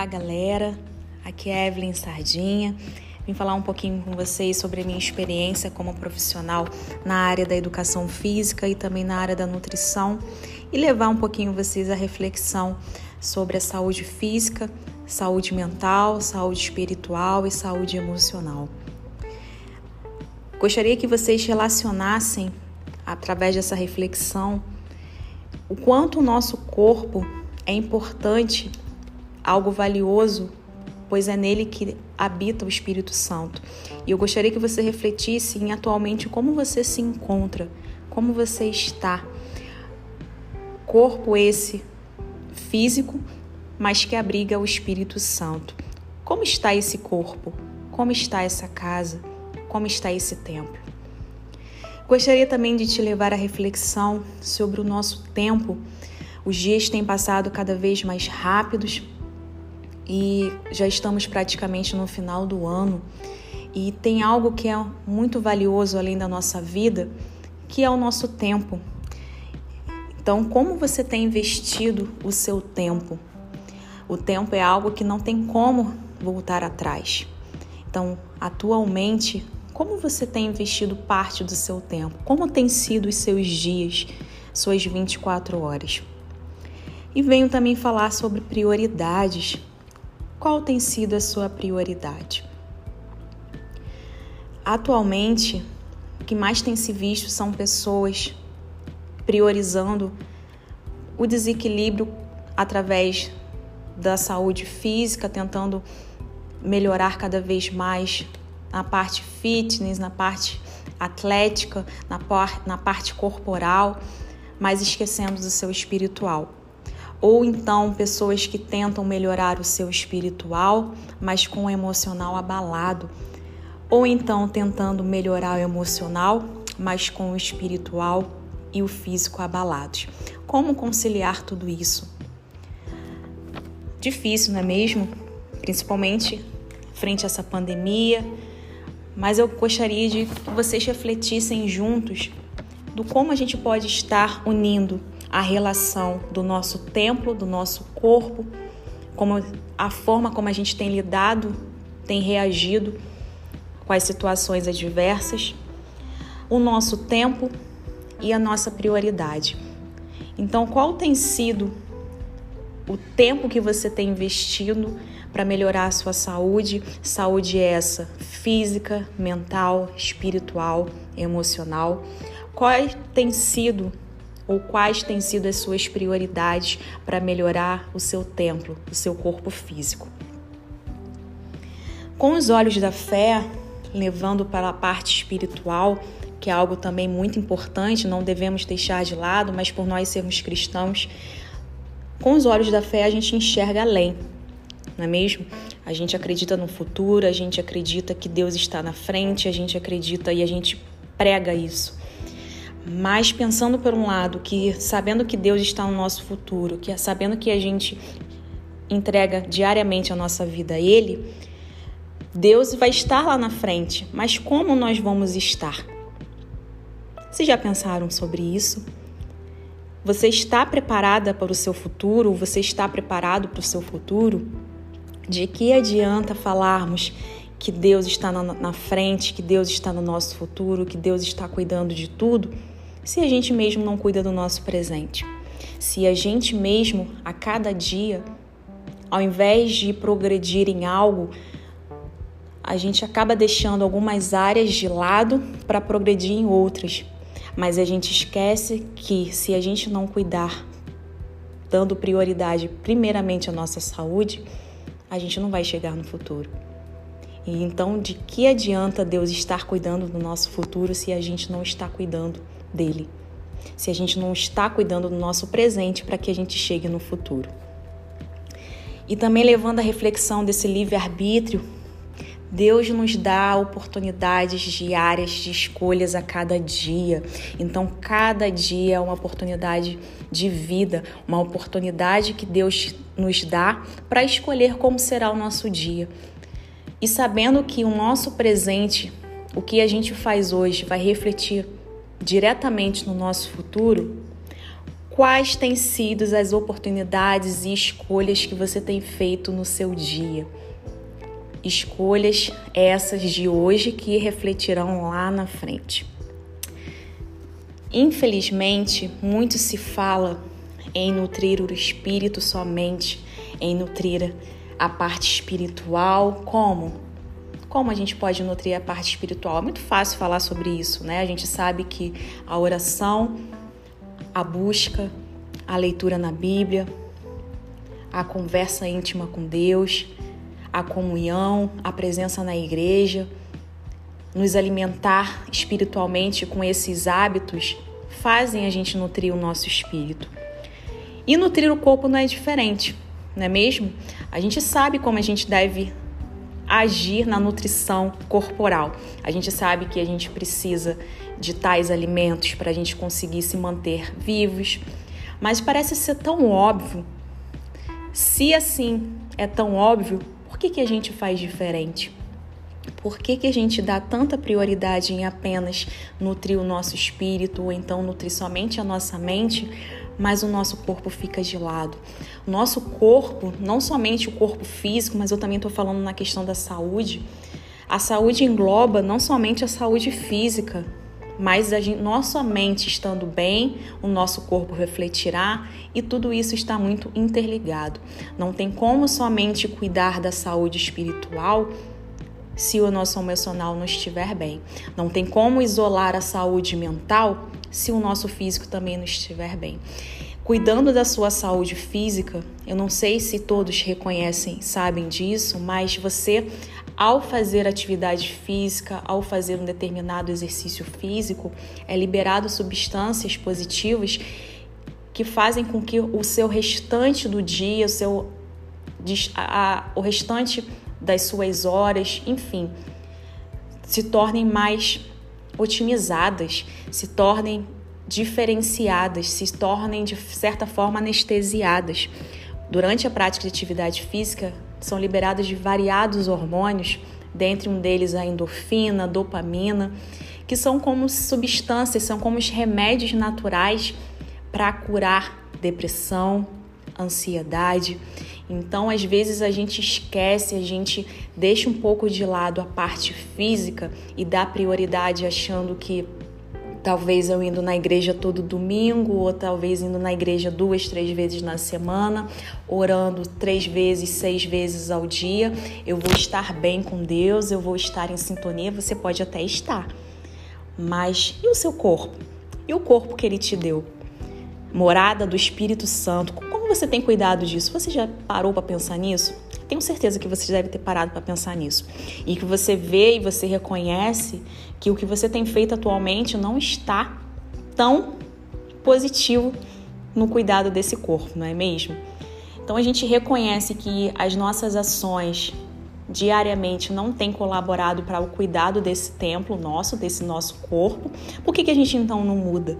Olá, galera. Aqui é Evelyn Sardinha. Vim falar um pouquinho com vocês sobre a minha experiência como profissional na área da educação física e também na área da nutrição e levar um pouquinho vocês à reflexão sobre a saúde física, saúde mental, saúde espiritual e saúde emocional. Gostaria que vocês relacionassem através dessa reflexão o quanto o nosso corpo é importante, algo valioso, pois é nele que habita o Espírito Santo. E eu gostaria que você refletisse em atualmente como você se encontra, como você está. Corpo esse físico, mas que abriga o Espírito Santo. Como está esse corpo? Como está essa casa? Como está esse templo? Gostaria também de te levar à reflexão sobre o nosso tempo. Os dias têm passado cada vez mais rápidos e já estamos praticamente no final do ano. E tem algo que é muito valioso além da nossa vida, que é o nosso tempo. Então, como você tem investido o seu tempo? O tempo é algo que não tem como voltar atrás. Então, atualmente, como você tem investido parte do seu tempo? Como têm sido os seus dias, suas 24 horas? E venho também falar sobre prioridades. Qual tem sido a sua prioridade? Atualmente, o que mais tem se visto são pessoas priorizando o desequilíbrio através da saúde física, tentando melhorar cada vez mais na parte fitness, na parte atlética, na, par, na parte corporal, mas esquecendo do seu espiritual. Ou então pessoas que tentam melhorar o seu espiritual, mas com o emocional abalado. Ou então tentando melhorar o emocional, mas com o espiritual e o físico abalados. Como conciliar tudo isso? Difícil, não é mesmo? Principalmente frente a essa pandemia, mas eu gostaria de que vocês refletissem juntos do como a gente pode estar unindo a relação do nosso templo, do nosso corpo, como a forma como a gente tem lidado, tem reagido com as situações adversas, o nosso tempo e a nossa prioridade. Então, qual tem sido o tempo que você tem investido para melhorar a sua saúde, saúde essa física, mental, espiritual, emocional. Quais têm sido ou quais têm sido as suas prioridades para melhorar o seu templo, o seu corpo físico? Com os olhos da fé, levando para a parte espiritual, que é algo também muito importante, não devemos deixar de lado, mas por nós sermos cristãos, com os olhos da fé a gente enxerga além, não é mesmo? A gente acredita no futuro, a gente acredita que Deus está na frente, a gente acredita e a gente prega isso. Mas pensando por um lado que sabendo que Deus está no nosso futuro, que sabendo que a gente entrega diariamente a nossa vida a ele, Deus vai estar lá na frente, mas como nós vamos estar? Vocês já pensaram sobre isso? Você está preparada para o seu futuro? Você está preparado para o seu futuro? De que adianta falarmos que Deus está na, na frente, que Deus está no nosso futuro, que Deus está cuidando de tudo, se a gente mesmo não cuida do nosso presente? Se a gente mesmo, a cada dia, ao invés de progredir em algo, a gente acaba deixando algumas áreas de lado para progredir em outras. Mas a gente esquece que se a gente não cuidar, dando prioridade primeiramente à nossa saúde, a gente não vai chegar no futuro. E então, de que adianta Deus estar cuidando do nosso futuro se a gente não está cuidando dele? Se a gente não está cuidando do nosso presente para que a gente chegue no futuro? E também levando a reflexão desse livre-arbítrio Deus nos dá oportunidades diárias de escolhas a cada dia. Então, cada dia é uma oportunidade de vida, uma oportunidade que Deus nos dá para escolher como será o nosso dia. E sabendo que o nosso presente, o que a gente faz hoje, vai refletir diretamente no nosso futuro, quais têm sido as oportunidades e escolhas que você tem feito no seu dia. Escolhas essas de hoje que refletirão lá na frente. Infelizmente, muito se fala em nutrir o espírito somente, em nutrir a parte espiritual, como? Como a gente pode nutrir a parte espiritual? É muito fácil falar sobre isso, né? A gente sabe que a oração, a busca, a leitura na Bíblia, a conversa íntima com Deus, a comunhão, a presença na igreja, nos alimentar espiritualmente com esses hábitos fazem a gente nutrir o nosso espírito. E nutrir o corpo não é diferente, não é mesmo? A gente sabe como a gente deve agir na nutrição corporal. A gente sabe que a gente precisa de tais alimentos para a gente conseguir se manter vivos, mas parece ser tão óbvio. Se assim é tão óbvio, por que, que a gente faz diferente? Por que, que a gente dá tanta prioridade em apenas nutrir o nosso espírito ou então nutrir somente a nossa mente, mas o nosso corpo fica de lado? Nosso corpo, não somente o corpo físico, mas eu também estou falando na questão da saúde. A saúde engloba não somente a saúde física, mas a gente, nossa mente estando bem, o nosso corpo refletirá e tudo isso está muito interligado. Não tem como somente cuidar da saúde espiritual se o nosso emocional não estiver bem. Não tem como isolar a saúde mental se o nosso físico também não estiver bem. Cuidando da sua saúde física, eu não sei se todos reconhecem, sabem disso, mas você ao fazer atividade física, ao fazer um determinado exercício físico, é liberado substâncias positivas que fazem com que o seu restante do dia, o seu a, o restante das suas horas, enfim, se tornem mais otimizadas, se tornem diferenciadas, se tornem de certa forma anestesiadas. Durante a prática de atividade física, são liberados de variados hormônios, dentre um deles a endorfina, a dopamina, que são como substâncias, são como os remédios naturais para curar depressão, ansiedade. Então, às vezes a gente esquece, a gente deixa um pouco de lado a parte física e dá prioridade achando que Talvez eu indo na igreja todo domingo, ou talvez indo na igreja duas, três vezes na semana, orando três vezes, seis vezes ao dia, eu vou estar bem com Deus, eu vou estar em sintonia. Você pode até estar, mas e o seu corpo? E o corpo que Ele te deu? Morada do Espírito Santo. Como você tem cuidado disso? Você já parou para pensar nisso? Tenho certeza que você deve ter parado para pensar nisso. E que você vê e você reconhece que o que você tem feito atualmente não está tão positivo no cuidado desse corpo, não é mesmo? Então a gente reconhece que as nossas ações diariamente não têm colaborado para o cuidado desse templo nosso, desse nosso corpo. Por que, que a gente então não muda?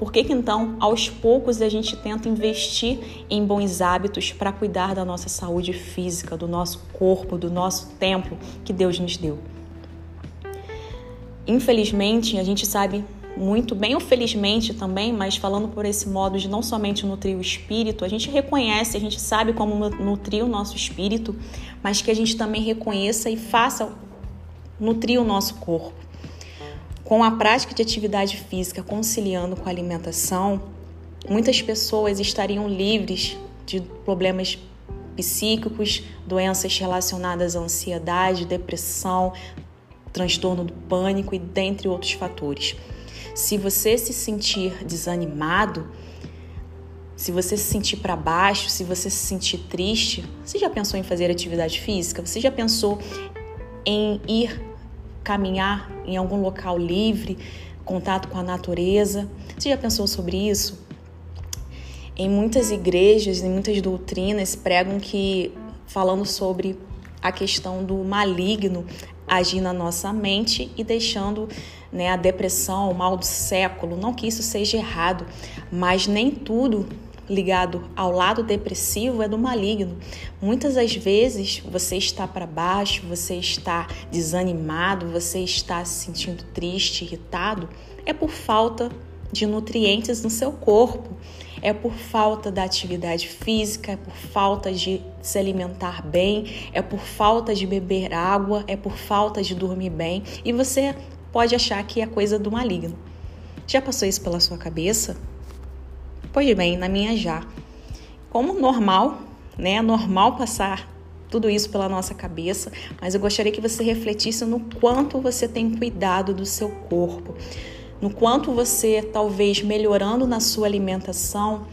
Por que, que então, aos poucos, a gente tenta investir em bons hábitos para cuidar da nossa saúde física, do nosso corpo, do nosso templo que Deus nos deu? Infelizmente, a gente sabe muito bem, ou felizmente também, mas falando por esse modo de não somente nutrir o espírito, a gente reconhece, a gente sabe como nutrir o nosso espírito, mas que a gente também reconheça e faça nutrir o nosso corpo. Com a prática de atividade física conciliando com a alimentação, muitas pessoas estariam livres de problemas psíquicos, doenças relacionadas à ansiedade, depressão, transtorno do pânico e dentre outros fatores. Se você se sentir desanimado, se você se sentir para baixo, se você se sentir triste, você já pensou em fazer atividade física? Você já pensou em ir caminhar em algum local livre, contato com a natureza. Você já pensou sobre isso? Em muitas igrejas, em muitas doutrinas, pregam que, falando sobre a questão do maligno agir na nossa mente e deixando né, a depressão, o mal do século. Não que isso seja errado, mas nem tudo ligado ao lado depressivo é do maligno. Muitas das vezes você está para baixo, você está desanimado, você está se sentindo triste, irritado, é por falta de nutrientes no seu corpo. é por falta da atividade física, é por falta de se alimentar bem, é por falta de beber água, é por falta de dormir bem e você pode achar que é coisa do maligno. Já passou isso pela sua cabeça? Pois bem, na minha já. Como normal, né? É normal passar tudo isso pela nossa cabeça, mas eu gostaria que você refletisse no quanto você tem cuidado do seu corpo, no quanto você, talvez melhorando na sua alimentação,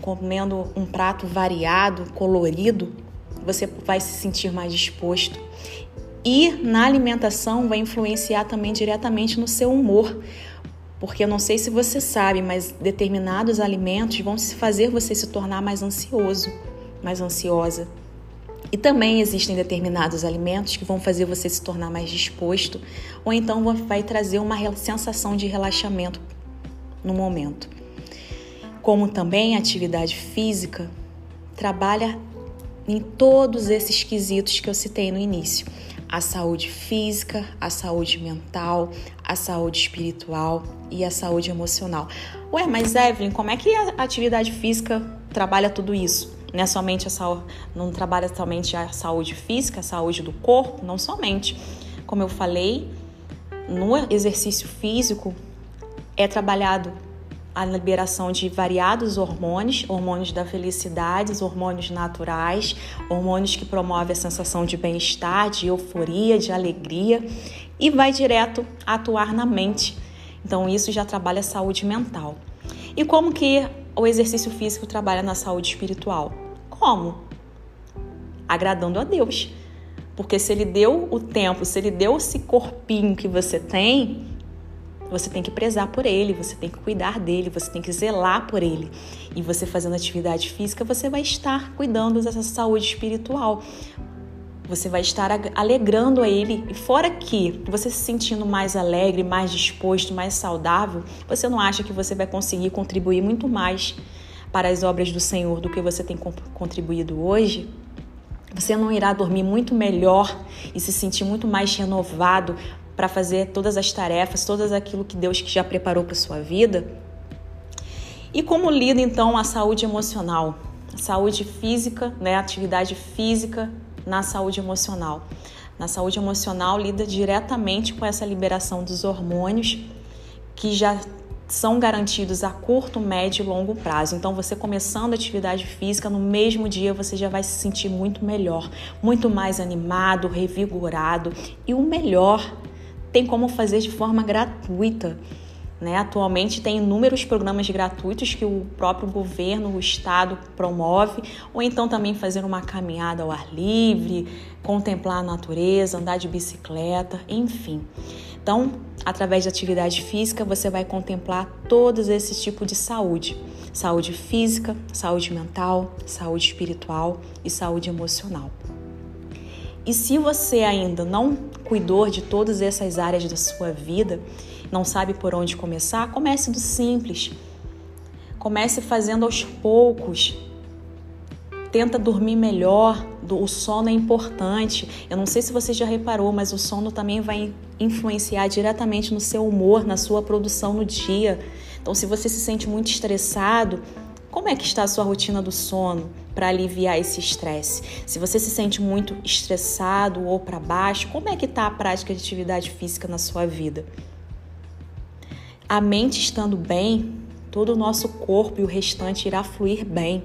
comendo um prato variado, colorido, você vai se sentir mais disposto. E na alimentação vai influenciar também diretamente no seu humor. Porque eu não sei se você sabe, mas determinados alimentos vão fazer você se tornar mais ansioso, mais ansiosa. E também existem determinados alimentos que vão fazer você se tornar mais disposto, ou então vai trazer uma sensação de relaxamento no momento. Como também a atividade física trabalha em todos esses quesitos que eu citei no início: a saúde física, a saúde mental, a saúde espiritual e a saúde emocional. Ué, mas Evelyn, como é que a atividade física trabalha tudo isso? Não é somente a saúde, não trabalha somente a saúde física, a saúde do corpo, não somente. Como eu falei, no exercício físico é trabalhado a liberação de variados hormônios, hormônios da felicidade, hormônios naturais, hormônios que promovem a sensação de bem-estar, de euforia, de alegria e vai direto atuar na mente. Então isso já trabalha a saúde mental. E como que o exercício físico trabalha na saúde espiritual? Como? Agradando a Deus. Porque se ele deu o tempo, se ele deu esse corpinho que você tem, você tem que prezar por ele, você tem que cuidar dele, você tem que zelar por ele. E você fazendo atividade física, você vai estar cuidando dessa saúde espiritual. Você vai estar alegrando a ele. E fora que você se sentindo mais alegre, mais disposto, mais saudável, você não acha que você vai conseguir contribuir muito mais para as obras do Senhor do que você tem contribuído hoje, você não irá dormir muito melhor e se sentir muito mais renovado para fazer todas as tarefas, todas aquilo que Deus já preparou para sua vida? E como lida então a saúde emocional? A saúde física, né, atividade física na saúde emocional. Na saúde emocional lida diretamente com essa liberação dos hormônios que já são garantidos a curto, médio e longo prazo. Então, você começando a atividade física, no mesmo dia você já vai se sentir muito melhor, muito mais animado, revigorado e o melhor tem como fazer de forma gratuita. Né? Atualmente tem inúmeros programas gratuitos que o próprio governo, o estado promove, ou então também fazer uma caminhada ao ar livre, contemplar a natureza, andar de bicicleta, enfim. Então, através de atividade física, você vai contemplar todos esses tipos de saúde: saúde física, saúde mental, saúde espiritual e saúde emocional. E se você ainda não cuidou de todas essas áreas da sua vida, não sabe por onde começar, comece do simples. Comece fazendo aos poucos, tenta dormir melhor, o sono é importante. Eu não sei se você já reparou, mas o sono também vai influenciar diretamente no seu humor, na sua produção no dia. Então, se você se sente muito estressado, como é que está a sua rotina do sono para aliviar esse estresse? Se você se sente muito estressado ou para baixo, como é que está a prática de atividade física na sua vida? A mente estando bem, todo o nosso corpo e o restante irá fluir bem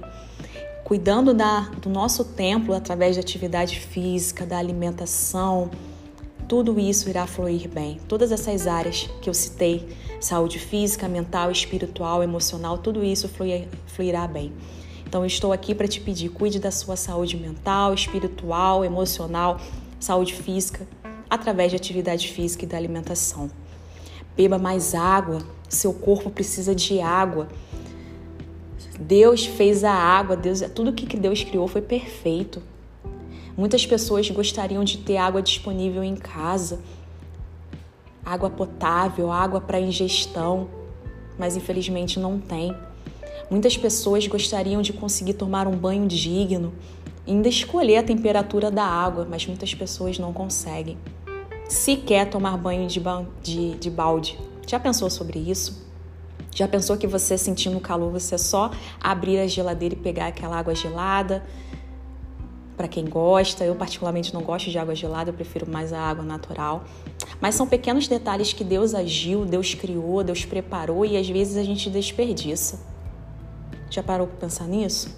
cuidando da, do nosso templo através de atividade física, da alimentação, tudo isso irá fluir bem. Todas essas áreas que eu citei, saúde física, mental, espiritual, emocional, tudo isso fluir, fluirá bem. Então, estou aqui para te pedir: cuide da sua saúde mental, espiritual, emocional, saúde física, através de atividade física e da alimentação. Beba mais água, seu corpo precisa de água. Deus fez a água, Deus, tudo que Deus criou foi perfeito. Muitas pessoas gostariam de ter água disponível em casa, água potável, água para ingestão, mas infelizmente não tem. Muitas pessoas gostariam de conseguir tomar um banho digno, ainda escolher a temperatura da água, mas muitas pessoas não conseguem. Se quer tomar banho de, de, de balde, já pensou sobre isso? Já pensou que você sentindo calor, você é só abrir a geladeira e pegar aquela água gelada? Para quem gosta, eu particularmente não gosto de água gelada, eu prefiro mais a água natural. Mas são pequenos detalhes que Deus agiu, Deus criou, Deus preparou e às vezes a gente desperdiça. Já parou para pensar nisso?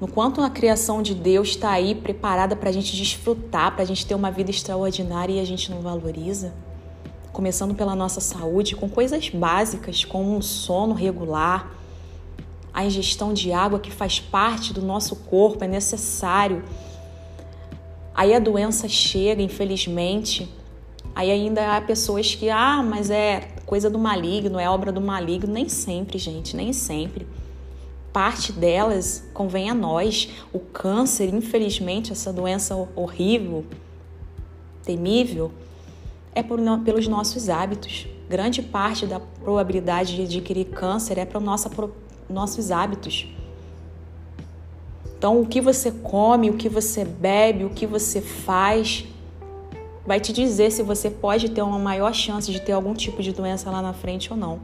No quanto a criação de Deus está aí preparada para a gente desfrutar, para a gente ter uma vida extraordinária e a gente não valoriza? Começando pela nossa saúde, com coisas básicas como um sono regular, a ingestão de água que faz parte do nosso corpo, é necessário. Aí a doença chega, infelizmente. Aí ainda há pessoas que, ah, mas é coisa do maligno, é obra do maligno. Nem sempre, gente, nem sempre parte delas convém a nós. O câncer, infelizmente, essa doença horrível, temível, é por, pelos nossos hábitos. Grande parte da probabilidade de adquirir câncer é para nossa, nossos hábitos. Então, o que você come, o que você bebe, o que você faz, vai te dizer se você pode ter uma maior chance de ter algum tipo de doença lá na frente ou não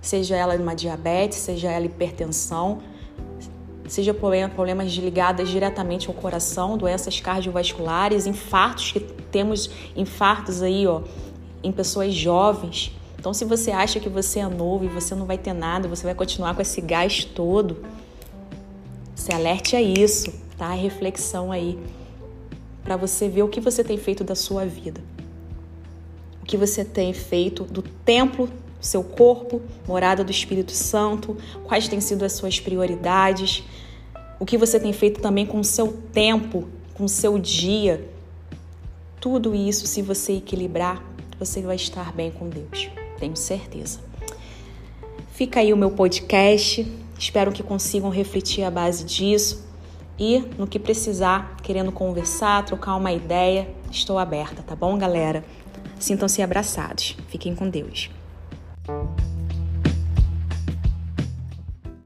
seja ela uma diabetes, seja ela hipertensão, seja problemas ligados diretamente ao coração, doenças cardiovasculares, infartos, que temos infartos aí, ó, em pessoas jovens. Então, se você acha que você é novo e você não vai ter nada, você vai continuar com esse gás todo, se alerte a isso, tá? A reflexão aí, para você ver o que você tem feito da sua vida. O que você tem feito do templo seu corpo, morada do Espírito Santo, quais têm sido as suas prioridades, o que você tem feito também com o seu tempo, com o seu dia. Tudo isso, se você equilibrar, você vai estar bem com Deus, tenho certeza. Fica aí o meu podcast, espero que consigam refletir a base disso e no que precisar, querendo conversar, trocar uma ideia, estou aberta, tá bom, galera? Sintam-se abraçados. Fiquem com Deus.